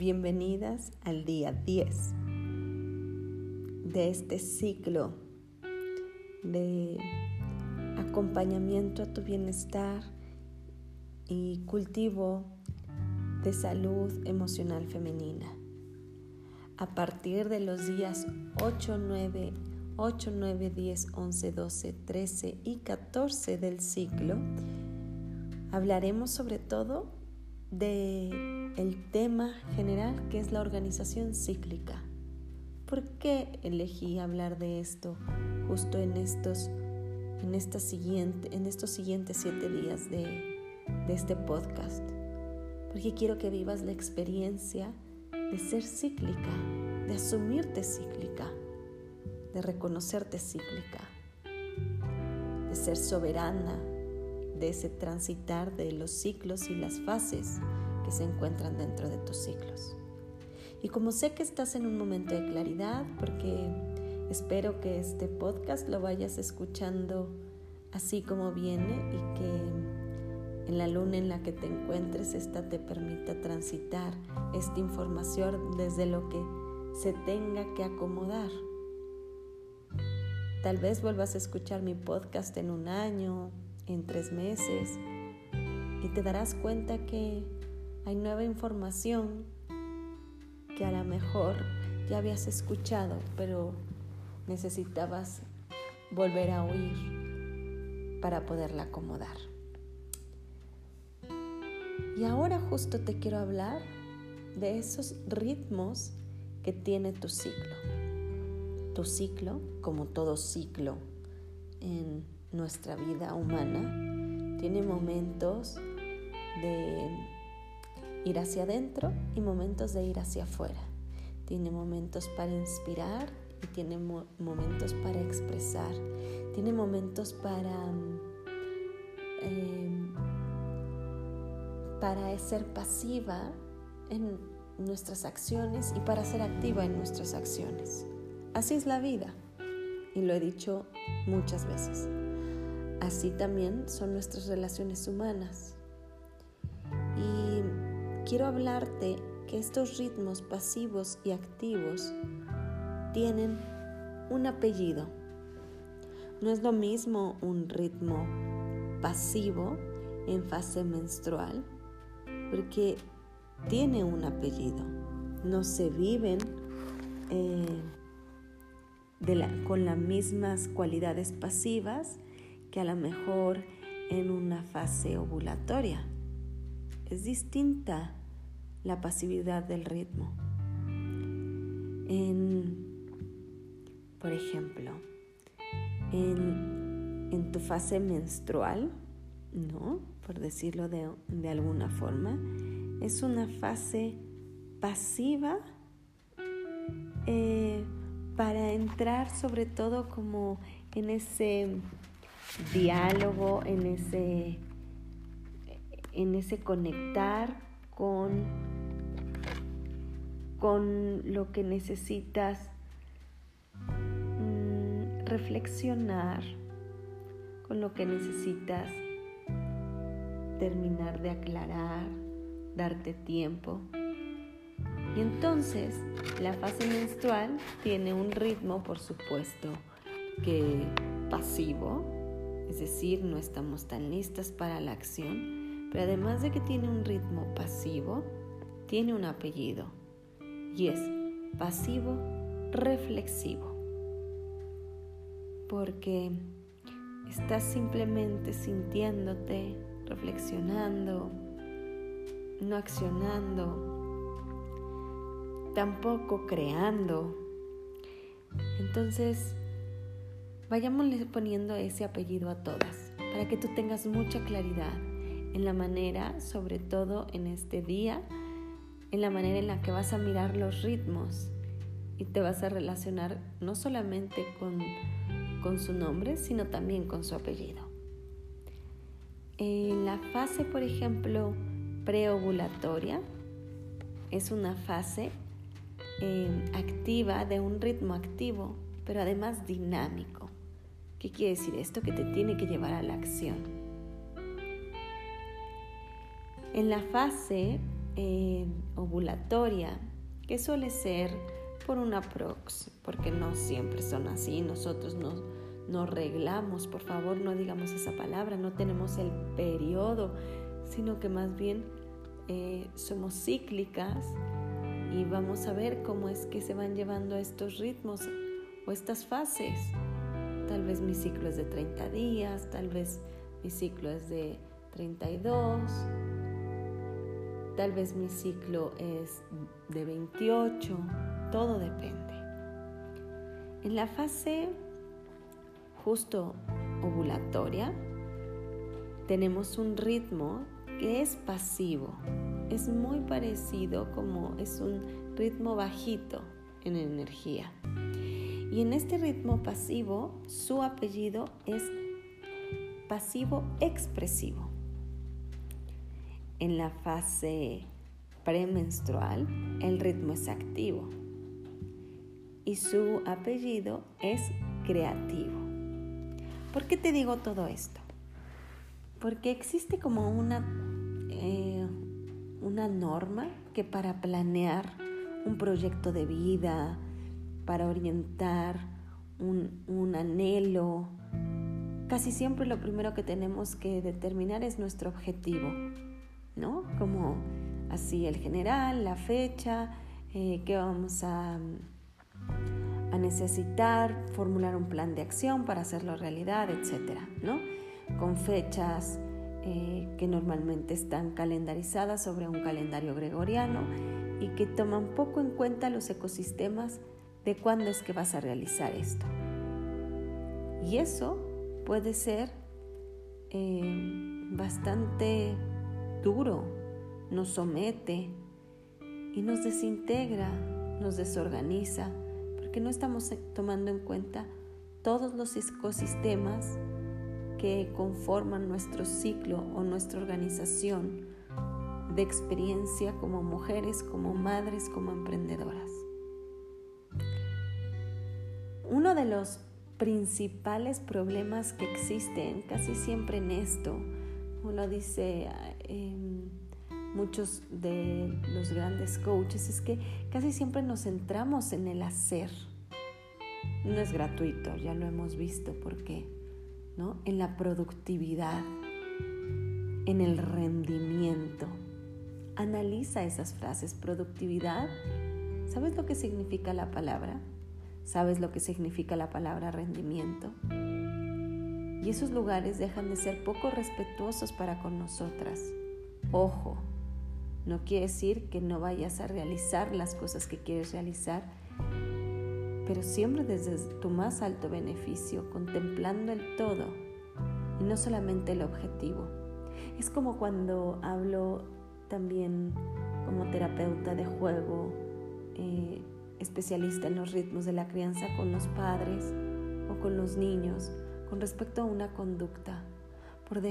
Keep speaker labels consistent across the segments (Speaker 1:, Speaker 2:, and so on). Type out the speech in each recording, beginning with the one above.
Speaker 1: bienvenidas al día 10 de este ciclo de acompañamiento a tu bienestar y cultivo de salud emocional femenina. A partir de los días 8, 9, 8, 9, 10, 11, 12, 13 y 14 del ciclo, hablaremos sobre todo de el tema general que es la organización cíclica. ¿Por qué elegí hablar de esto justo en estos, en esta siguiente, en estos siguientes siete días de, de este podcast? Porque quiero que vivas la experiencia de ser cíclica, de asumirte cíclica, de reconocerte cíclica, de ser soberana, de ese transitar de los ciclos y las fases se encuentran dentro de tus ciclos. Y como sé que estás en un momento de claridad, porque espero que este podcast lo vayas escuchando así como viene y que en la luna en la que te encuentres, esta te permita transitar esta información desde lo que se tenga que acomodar. Tal vez vuelvas a escuchar mi podcast en un año, en tres meses, y te darás cuenta que hay nueva información que a lo mejor ya habías escuchado, pero necesitabas volver a oír para poderla acomodar. Y ahora justo te quiero hablar de esos ritmos que tiene tu ciclo. Tu ciclo, como todo ciclo en nuestra vida humana, tiene momentos de ir hacia adentro y momentos de ir hacia afuera. Tiene momentos para inspirar y tiene momentos para expresar. Tiene momentos para, em, para ser pasiva en nuestras acciones y para ser activa en nuestras acciones. Así es la vida y lo he dicho muchas veces. Así también son nuestras relaciones humanas quiero hablarte que estos ritmos pasivos y activos tienen un apellido. No es lo mismo un ritmo pasivo en fase menstrual, porque tiene un apellido. No se viven eh, con las mismas cualidades pasivas que a lo mejor en una fase ovulatoria. Es distinta la pasividad del ritmo. por ejemplo, en, tu fase menstrual, ¿no? Por decirlo de, alguna forma, es una fase pasiva eh, para entrar sobre todo como en ese diálogo, en ese, en ese conectar con con lo que necesitas mm, reflexionar, con lo que necesitas terminar de aclarar, darte tiempo. Y entonces la fase menstrual tiene un ritmo, por supuesto, que pasivo, es decir, no estamos tan listas para la acción, pero además de que tiene un ritmo pasivo, tiene un apellido y es pasivo reflexivo. Porque estás simplemente sintiéndote, reflexionando, no accionando, tampoco creando. Entonces, vayámosle poniendo ese apellido a todas, para que tú tengas mucha claridad en la manera, sobre todo en este día, en la manera en la que vas a mirar los ritmos y te vas a relacionar no solamente con, con su nombre, sino también con su apellido. En la fase, por ejemplo, preovulatoria, es una fase em, activa de un ritmo activo, pero además dinámico. ¿Qué quiere decir esto? Que te tiene que llevar a la acción. En la fase eh, ovulatoria, que suele ser por una prox, porque no siempre son así, nosotros nos, nos reglamos, por favor no digamos esa palabra, no tenemos el periodo, sino que más bien eh, somos cíclicas y vamos a ver cómo es que se van llevando estos ritmos o estas fases. Tal vez mi ciclo es de 30 días, tal vez mi ciclo es de 32, tal vez mi ciclo es de 28, todo depende. En la fase justo ovulatoria tenemos un ritmo que es pasivo, es muy parecido como es un ritmo bajito en energía. Y en este ritmo pasivo, su apellido es pasivo expresivo. En la fase premenstrual, el ritmo es activo y su apellido es creativo. ¿Por qué te digo todo esto? Porque existe como una, eh, una norma que para planear un proyecto de vida, para orientar un, un anhelo, casi siempre lo primero que tenemos que determinar es nuestro objetivo, ¿no? Como así el general, la fecha, eh, qué vamos a, a, necesitar, formular un plan de acción para hacerlo realidad, etcétera, ¿no? Con fechas eh, que normalmente están calendarizadas sobre un calendario gregoriano y que toman poco en cuenta los ecosistemas de cuándo es que vas a realizar esto. Y eso puede ser eh, bastante duro, nos somete y nos desintegra, nos desorganiza, porque no estamos tomando en cuenta todos los ecosistemas que conforman nuestro ciclo o nuestra organización de experiencia como mujeres, como madres, como emprendedoras. Uno de los principales problemas que existen casi siempre en esto, lo dice em, muchos de los grandes coaches, es que casi siempre nos centramos en el hacer. No es gratuito, ya lo hemos visto, ¿por qué? ¿No? En la productividad, en el rendimiento. Analiza esas frases, productividad. ¿Sabes lo que significa la palabra? ¿Sabes lo que significa la palabra rendimiento? Y esos lugares dejan de ser poco respetuosos para con nosotras. Ojo, no quiere decir que no vayas a realizar las cosas que quieres realizar, pero siempre desde tu más alto beneficio, contemplando el todo y no solamente el objetivo. Es como cuando hablo también como terapeuta de juego, eh, especialista en los ritmos de la crianza con los padres o con los niños con respecto a una conducta. Por,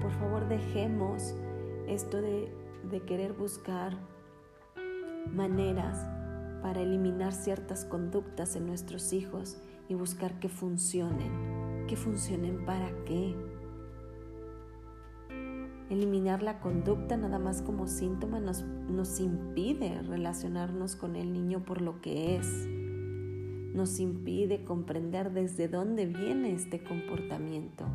Speaker 1: por favor, dejemos esto de, de querer buscar maneras para eliminar ciertas conductas en nuestros hijos y buscar que funcionen. ¿Que funcionen para qué? Eliminar la conducta nada más como síntoma nos, nos impide relacionarnos con el niño por lo que es. Nos impide comprender desde dónde viene este comportamiento.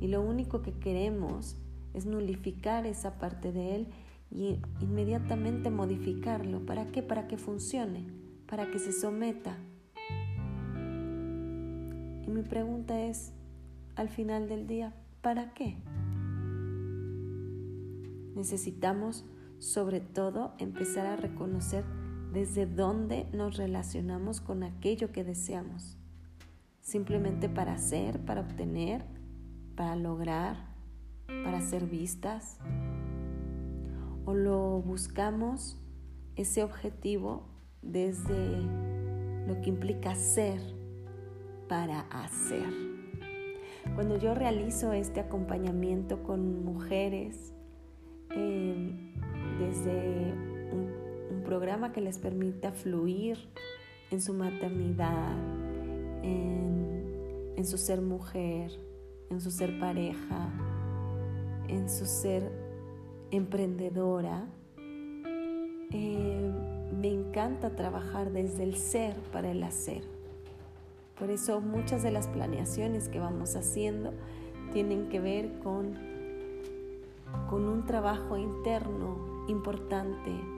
Speaker 1: Y lo único que queremos es nulificar esa parte de él y inmediatamente modificarlo. ¿Para qué? Para que funcione, para que se someta. Y mi pregunta es, al final del día, ¿para qué? Necesitamos, sobre todo, empezar a reconocer desde dónde nos relacionamos con aquello que deseamos. Simplemente para hacer, para obtener, para lograr, para ser vistas. O lo buscamos ese objetivo desde lo que implica ser para hacer. Cuando yo realizo este acompañamiento con mujeres, Em, desde un, programa que les permita fluir en su maternidad, en, en su ser mujer, en su ser pareja, en su ser emprendedora, eh, me encanta trabajar desde el ser para el hacer. Por eso muchas de las planeaciones que vamos haciendo tienen que ver con, con un trabajo interno importante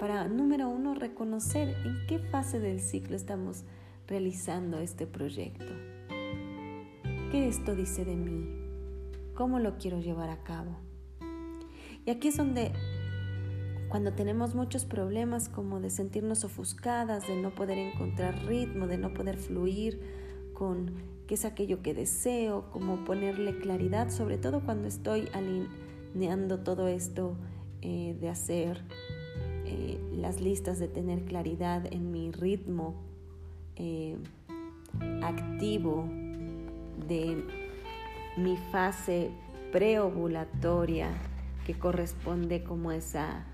Speaker 1: para, número uno, reconocer en qué fase del ciclo estamos realizando este proyecto. ¿Qué esto dice de mí? ¿Cómo lo quiero llevar a cabo? Y aquí es donde cuando tenemos muchos problemas como de sentirnos ofuscadas, de no poder encontrar ritmo, de no poder fluir con qué es aquello que deseo, como ponerle claridad, sobre todo cuando estoy alineando todo esto eh, de hacer eh, las listas, de tener claridad en mi ritmo eh, activo de mi fase preovulatoria que corresponde como esa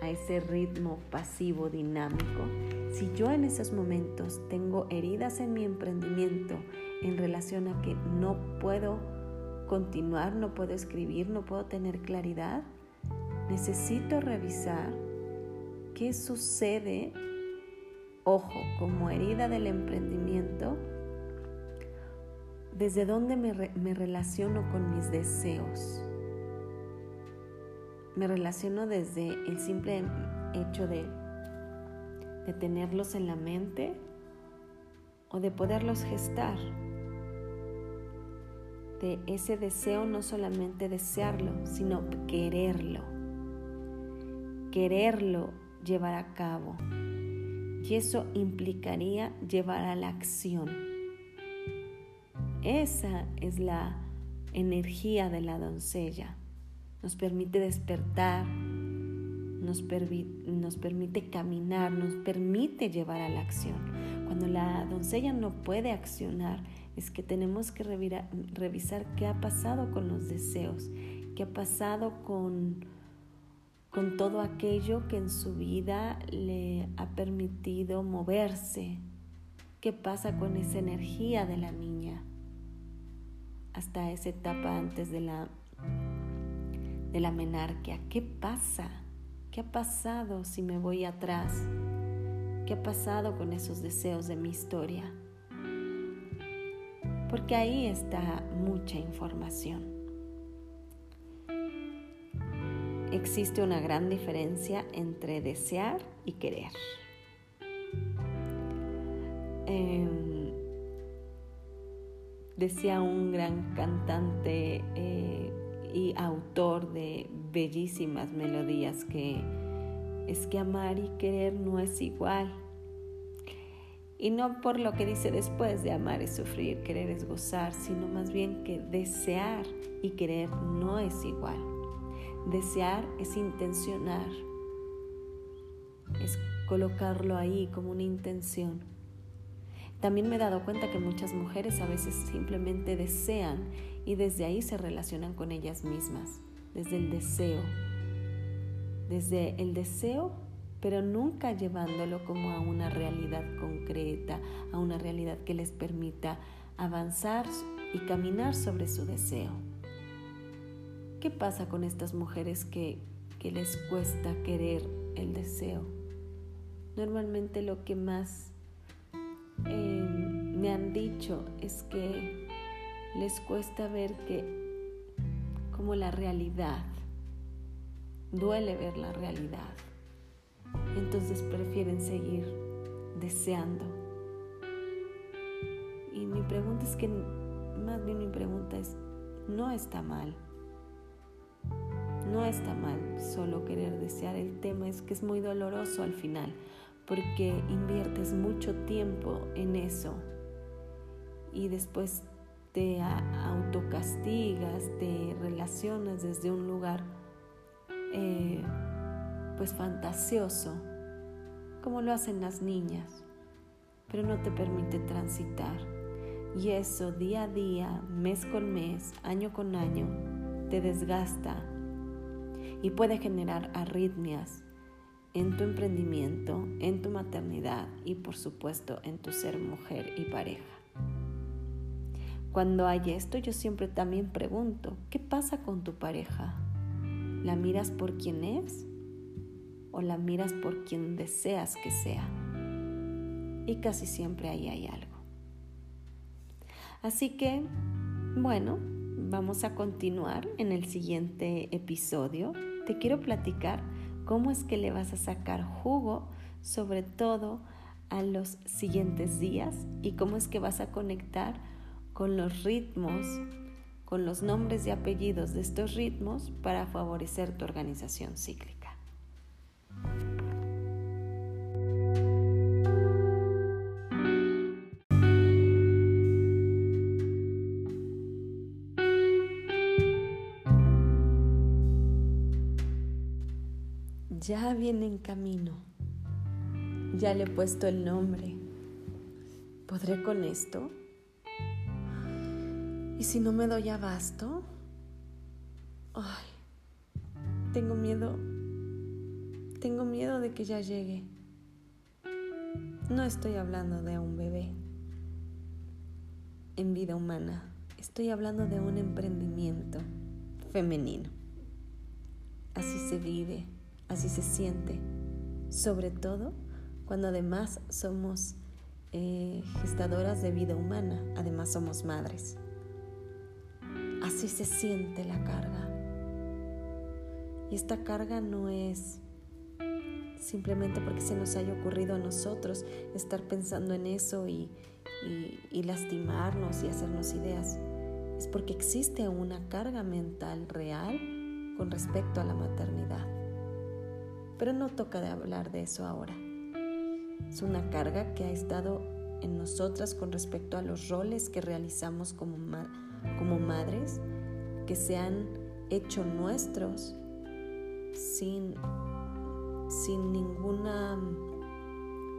Speaker 1: a ese ritmo pasivo dinámico, si yo en esos momentos tengo heridas en mi emprendimiento en relación a que no puedo continuar, no puedo escribir, no puedo tener claridad, necesito revisar qué sucede, ojo, como herida del emprendimiento, desde dónde me, relaciono con mis deseos me relaciono desde el simple hecho de tenerlos en la mente o de poderlos gestar. De ese deseo no solamente desearlo, sino quererlo. Quererlo llevar a cabo. Y eso implicaría llevar a la acción. Esa es la energía de la doncella nos permite despertar, nos, nos, permite caminar, nos permite llevar a la acción. Cuando la doncella no puede accionar, es que tenemos que revisar qué ha pasado con los deseos, qué ha pasado con, con todo aquello que en su vida le ha permitido moverse, qué pasa con esa energía de la niña hasta esa etapa antes de la de la menarquia. ¿Qué pasa? ¿Qué ha pasado si me voy atrás? ¿Qué ha pasado con esos deseos de mi historia? Porque ahí está mucha información. Existe una gran diferencia entre desear y querer. Em, decía un gran cantante eh, y autor de bellísimas melodías que es que amar y querer no es igual. Y no por lo que dice después de amar es sufrir, querer es gozar, sino más bien que desear y querer no es igual. Desear es intencionar, es colocarlo ahí como una intención. También me he dado cuenta que muchas mujeres a veces simplemente desean y desde ahí se relacionan con ellas mismas, desde el deseo, desde el deseo, pero nunca llevándolo como a una realidad concreta, a una realidad que les permita avanzar y caminar sobre su deseo. ¿Qué pasa con estas mujeres que, que les cuesta querer el deseo? Normalmente lo que más eh, me han dicho es que les cuesta ver que como la realidad, duele ver la realidad. Entonces prefieren seguir deseando. Y mi pregunta es que, más bien mi pregunta es, no está mal. No está mal solo querer desear. El tema es que es muy doloroso al final, porque inviertes mucho tiempo en eso y después te autocastigas, te relacionas desde un lugar eh, pues fantasioso, como lo hacen las niñas, pero no te permite transitar. Y eso día a día, mes con mes, año con año, te desgasta y puede generar arritmias en tu emprendimiento, en tu maternidad y por supuesto en tu ser mujer y pareja. Cuando hay esto, yo siempre también pregunto, ¿qué pasa con tu pareja? ¿La miras por quién es o la miras por quien deseas que sea. Y casi siempre ahí hay algo. Así que, bueno, vamos a continuar en el siguiente episodio. Te quiero platicar cómo es que le vas a sacar jugo, sobre todo a los siguientes días, y cómo es que vas a conectar con los ritmos, con los nombres y apellidos de estos ritmos para favorecer tu organización cíclica. Ya viene en camino. Ya le he puesto el nombre. ¿Podré con esto? ¿Y si no me doy abasto? Ay, tengo miedo. Tengo miedo de que ya llegue. No estoy hablando de un bebé en vida humana. Estoy hablando de un emprendimiento femenino. Así se vive así se siente, sobre todo cuando además somos eh, gestadoras de vida humana, además somos madres. Así se siente la carga. Y esta carga no es simplemente porque se nos haya ocurrido a nosotros estar pensando en eso y, y lastimarnos y hacernos ideas. Es porque existe una carga mental real con respecto a la maternidad. Pero no toca de hablar de eso ahora. Es una carga que ha estado en nosotras con respecto a los roles que realizamos como, como madres, que se han hecho nuestros sin, sin ninguna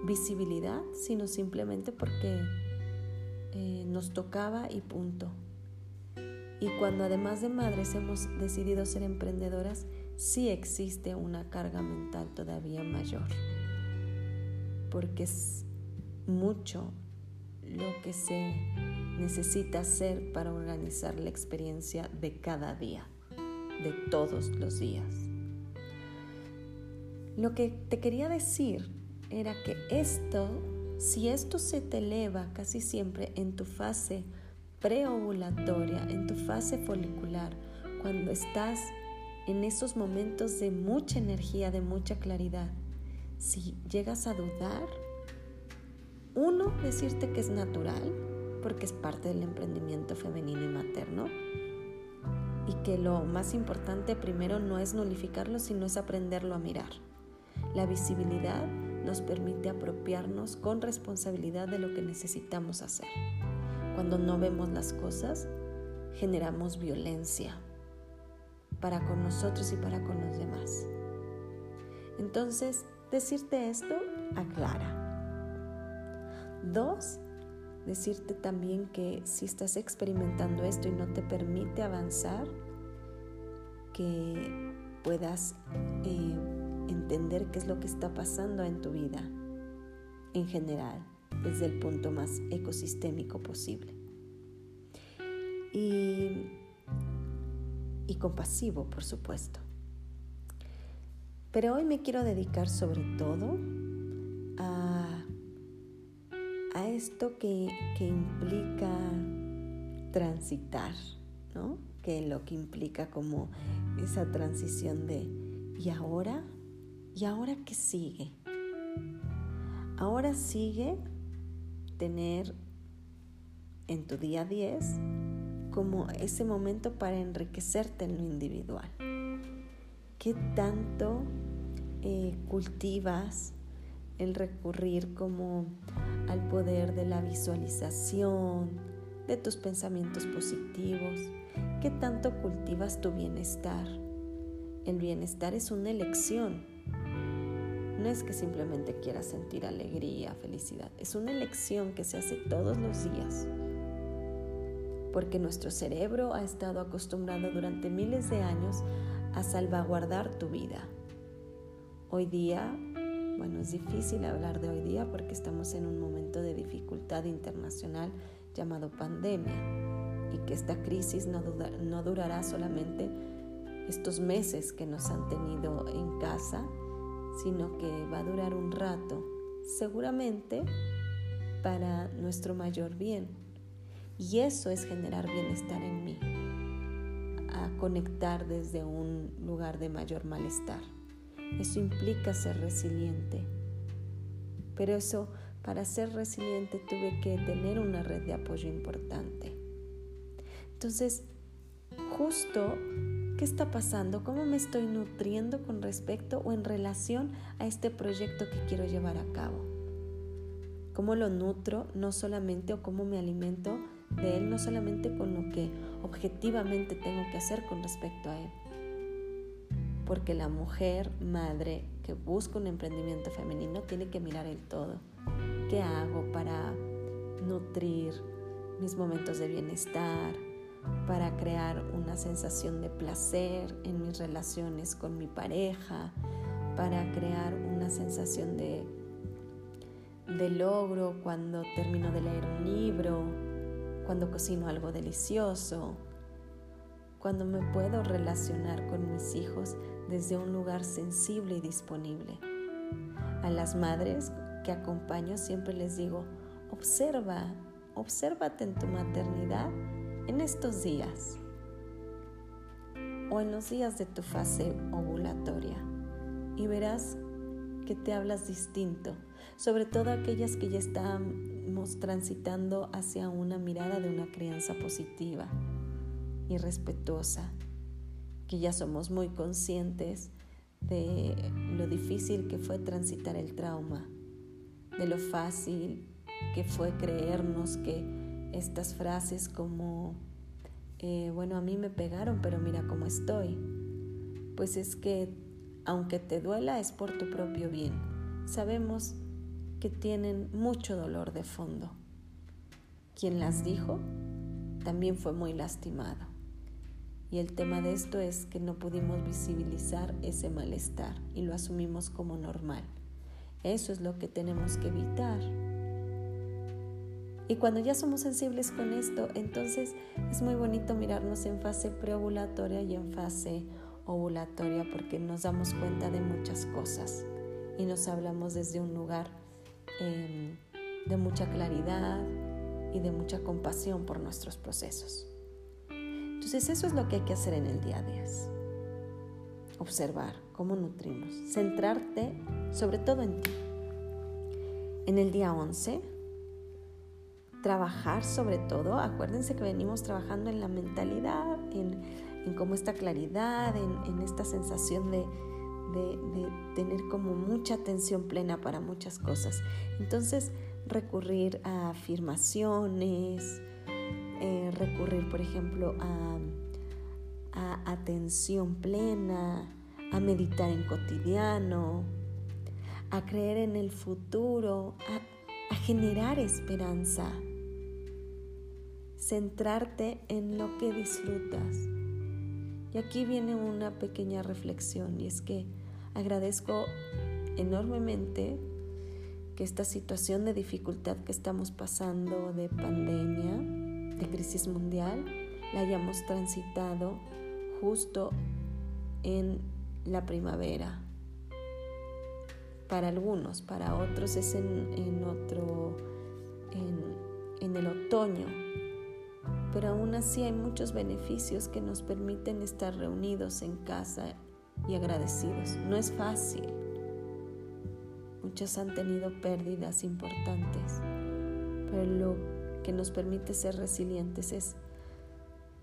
Speaker 1: visibilidad, sino simplemente porque eh, nos tocaba y punto. Y cuando además de madres hemos decidido ser emprendedoras, sí existe una carga mental todavía mayor, porque es mucho lo que se necesita hacer para organizar la experiencia de cada día, de todos los días. Lo que te quería decir era que esto, si esto se te eleva casi siempre en tu fase preovulatoria, en tu fase folicular, cuando estás en esos momentos de mucha energía, de mucha claridad, si llegas a dudar, uno, decirte que es natural, porque es parte del emprendimiento femenino y materno, y que lo más importante primero no es nulificarlo, sino es aprenderlo a mirar. La visibilidad nos permite apropiarnos con responsabilidad de lo que necesitamos hacer. Cuando no vemos las cosas, generamos violencia, para con nosotros y para con los demás. Entonces, decirte esto aclara. Dos, decirte también que si estás experimentando esto y no te permite avanzar, que puedas eh, entender qué es lo que está pasando en tu vida en general, desde el punto más ecosistémico posible. Y y compasivo, por supuesto. Pero hoy me quiero dedicar sobre todo a, a esto que, que, implica transitar, ¿no? Que lo que implica como esa transición de ¿y ahora? ¿Y ahora qué sigue? Ahora sigue tener en tu día 10 como ese momento para enriquecerte en lo individual. ¿Qué tanto eh, cultivas el recurrir como al poder de la visualización, de tus pensamientos positivos? ¿Qué tanto cultivas tu bienestar? El bienestar es una elección. No es que simplemente quieras sentir alegría, felicidad. Es una elección que se hace todos los días porque nuestro cerebro ha estado acostumbrado durante miles de años a salvaguardar tu vida. Hoy día, bueno, es difícil hablar de hoy día porque estamos en un momento de dificultad internacional llamado pandemia y que esta crisis no, durará solamente estos meses que nos han tenido en casa, sino que va a durar un rato, seguramente para nuestro mayor bien. Y eso es generar bienestar en mí, a conectar desde un lugar de mayor malestar. Eso implica ser resiliente. Pero eso, para ser resiliente, tuve que tener una red de apoyo importante. Entonces, justo, ¿qué está pasando? ¿Cómo me estoy nutriendo con respecto o en relación a este proyecto que quiero llevar a cabo? ¿Cómo lo nutro? No solamente o cómo me alimento de él, no solamente con lo que objetivamente tengo que hacer con respecto a él. Porque la mujer, madre, que busca un emprendimiento femenino, tiene que mirar el todo. ¿Qué hago para nutrir mis momentos de bienestar? para crear una sensación de placer en mis relaciones con mi pareja, para crear una sensación de, de logro cuando termino de leer un libro, cuando cocino algo delicioso, cuando me puedo relacionar con mis hijos desde un lugar sensible y disponible. A las madres que acompaño siempre les digo, observa, obsérvate en tu maternidad en estos días o en los días de tu fase ovulatoria y verás que te hablas distinto, sobre todo aquellas que ya transitando hacia una mirada de una crianza positiva y respetuosa, que ya somos muy conscientes de lo difícil que fue transitar el trauma, de lo fácil que fue creernos que estas frases como, eh, bueno, a mí me pegaron, pero mira cómo estoy. Pues es que, aunque te duela, es por tu propio bien. Sabemos que tienen mucho dolor de fondo. Quien las dijo también fue muy lastimado. Y el tema de esto es que no pudimos visibilizar ese malestar y lo asumimos como normal. Eso es lo que tenemos que evitar. Y cuando ya somos sensibles con esto, entonces es muy bonito mirarnos en fase preovulatoria y en fase ovulatoria porque nos damos cuenta de muchas cosas y nos hablamos desde un lugar em, de mucha claridad y de mucha compasión por nuestros procesos. Entonces eso es lo que hay que hacer en el día 10. Observar cómo nutrimos, centrarte sobre todo en ti. En el día 11 trabajar sobre todo, acuérdense que venimos trabajando en la mentalidad, en, en cómo esta claridad, en, esta sensación de, tener como mucha atención plena para muchas cosas. Entonces, recurrir a afirmaciones, eh, recurrir, por ejemplo, a, atención plena, a meditar en cotidiano, a creer en el futuro, a generar esperanza centrarte en lo que disfrutas. Y aquí viene una pequeña reflexión y es que agradezco enormemente que esta situación de dificultad que estamos pasando, de pandemia, de crisis mundial, la hayamos transitado justo en la primavera. Para algunos, para otros es en, otro, en, en el otoño, pero aún así hay muchos beneficios que nos permiten estar reunidos en casa y agradecidos. No es fácil. Muchos han tenido pérdidas importantes, pero lo que nos permite ser resilientes es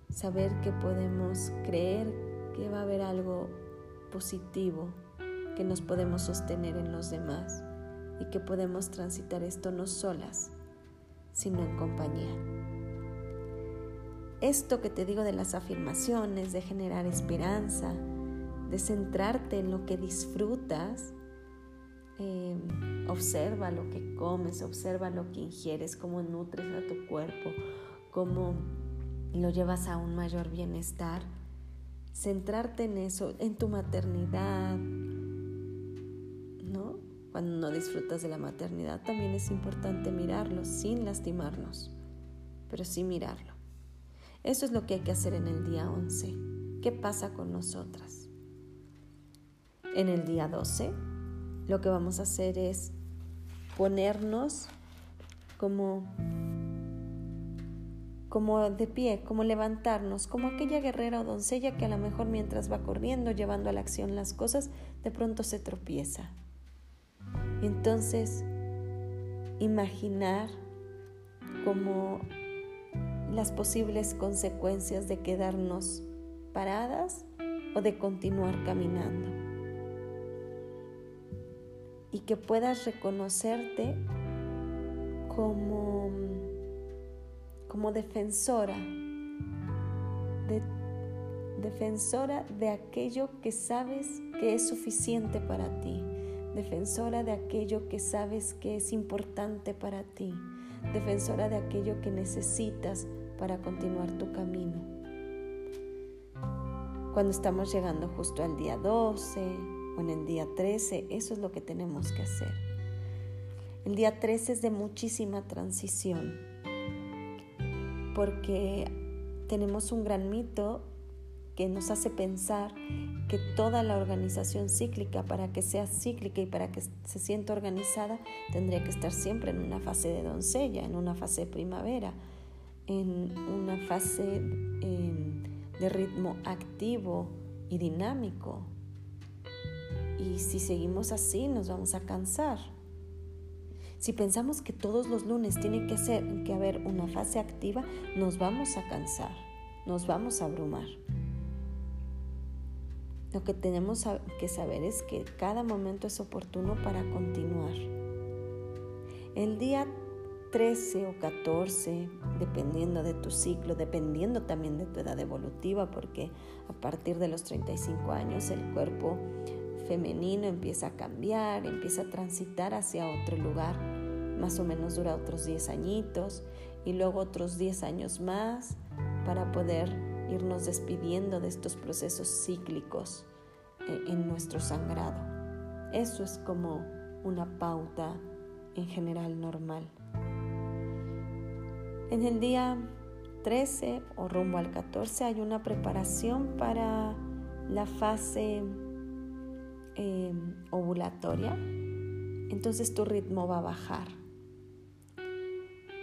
Speaker 1: saber que podemos creer que va a haber algo positivo, que nos podemos sostener en los demás y que podemos transitar esto no solas, sino en compañía. Esto que te digo de las afirmaciones, de generar esperanza, de centrarte en lo que disfrutas, em, observa lo que comes, observa lo que ingieres, cómo nutres a tu cuerpo, cómo lo llevas a un mayor bienestar. Centrarte en eso, en tu maternidad, ¿no? Cuando no disfrutas de la maternidad también es importante mirarlo sin lastimarnos, pero sí mirarlo. Eso es lo que hay que hacer en el día 11. ¿Qué pasa con nosotras? En el día 12 lo que vamos a hacer es ponernos como como de pie, como levantarnos, como aquella guerrera o doncella que a lo mejor mientras va corriendo, llevando a la acción las cosas, de pronto se tropieza. Entonces, imaginar como las posibles consecuencias de quedarnos paradas o de continuar caminando. Y que puedas reconocerte como como defensora, de, defensora de aquello que sabes que es suficiente para ti, defensora de aquello que sabes que es importante para ti, defensora de aquello que necesitas para continuar tu camino. Cuando estamos llegando justo al día 12 o en el día 13, eso es lo que tenemos que hacer. El día 13 es de muchísima transición porque tenemos un gran mito que nos hace pensar que toda la organización cíclica, para que sea cíclica y para que se sienta organizada, tendría que estar siempre en una fase de doncella, en una fase de primavera, en una fase em, de ritmo activo y dinámico. Y si seguimos así, nos vamos a cansar. Si pensamos que todos los lunes tiene que, ser, que haber una fase activa, nos vamos a cansar, nos vamos a abrumar. Lo que tenemos que saber es que cada momento es oportuno para continuar. El día 13 o 14, dependiendo de tu ciclo, dependiendo también de tu edad evolutiva, porque a partir de los 35 años el cuerpo femenino empieza a cambiar, empieza a transitar hacia otro lugar, más o menos dura otros 10 añitos y luego otros 10 años más para poder irnos despidiendo de estos procesos cíclicos eh, en nuestro sangrado. Eso es como una pauta en general normal. En el día 13 o rumbo al 14 hay una preparación para la fase Em, ovulatoria, entonces tu ritmo va a bajar.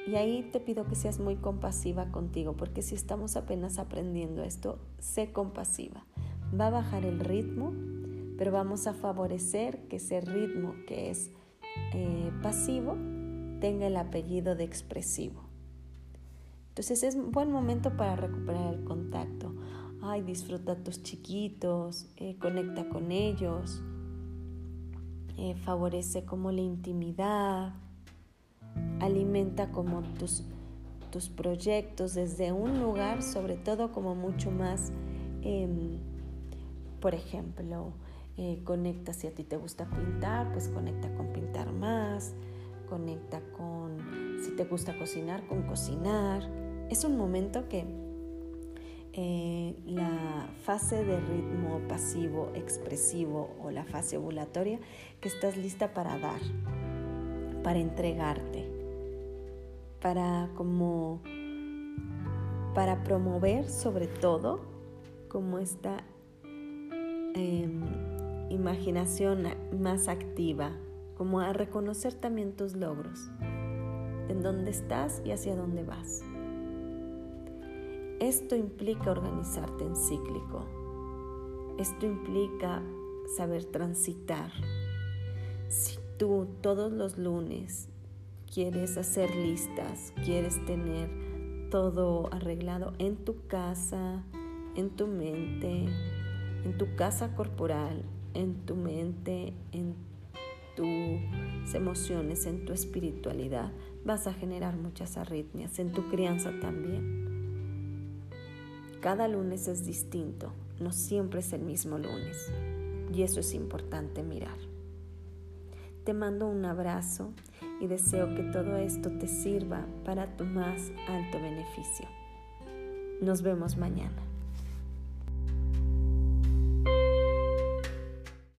Speaker 1: Y ahí te pido que seas muy compasiva contigo, porque si estamos apenas aprendiendo esto, sé compasiva. Va a bajar el ritmo, pero vamos a favorecer que ese ritmo que es eh, pasivo tenga el apellido de expresivo. Entonces es buen momento para recuperar el contacto ay, disfruta a tus chiquitos, eh, conecta con ellos, eh, favorece como la intimidad, alimenta como tus, tus proyectos desde un lugar, sobre todo como mucho más, em, por ejemplo, eh, conecta si a ti te gusta pintar, pues conecta con pintar más, conecta con, si te gusta cocinar, con cocinar. Es un momento que eh, la fase de ritmo pasivo expresivo o la fase ovulatoria que estás lista para dar, para entregarte, para como para promover sobre todo como esta em, imaginación más activa, como a reconocer también tus logros, en dónde estás y hacia dónde vas. Esto implica organizarte en cíclico. Esto implica saber transitar. Si tú todos los lunes quieres hacer listas, quieres tener todo arreglado en tu casa, en tu mente, en tu casa corporal, en tu mente, en tus emociones, en tu espiritualidad, vas a generar muchas arritmias, en tu crianza también. Cada lunes es distinto, no siempre es el mismo lunes. Y eso es importante mirar. Te mando un abrazo y deseo que todo esto te sirva para tu más alto beneficio. Nos vemos mañana.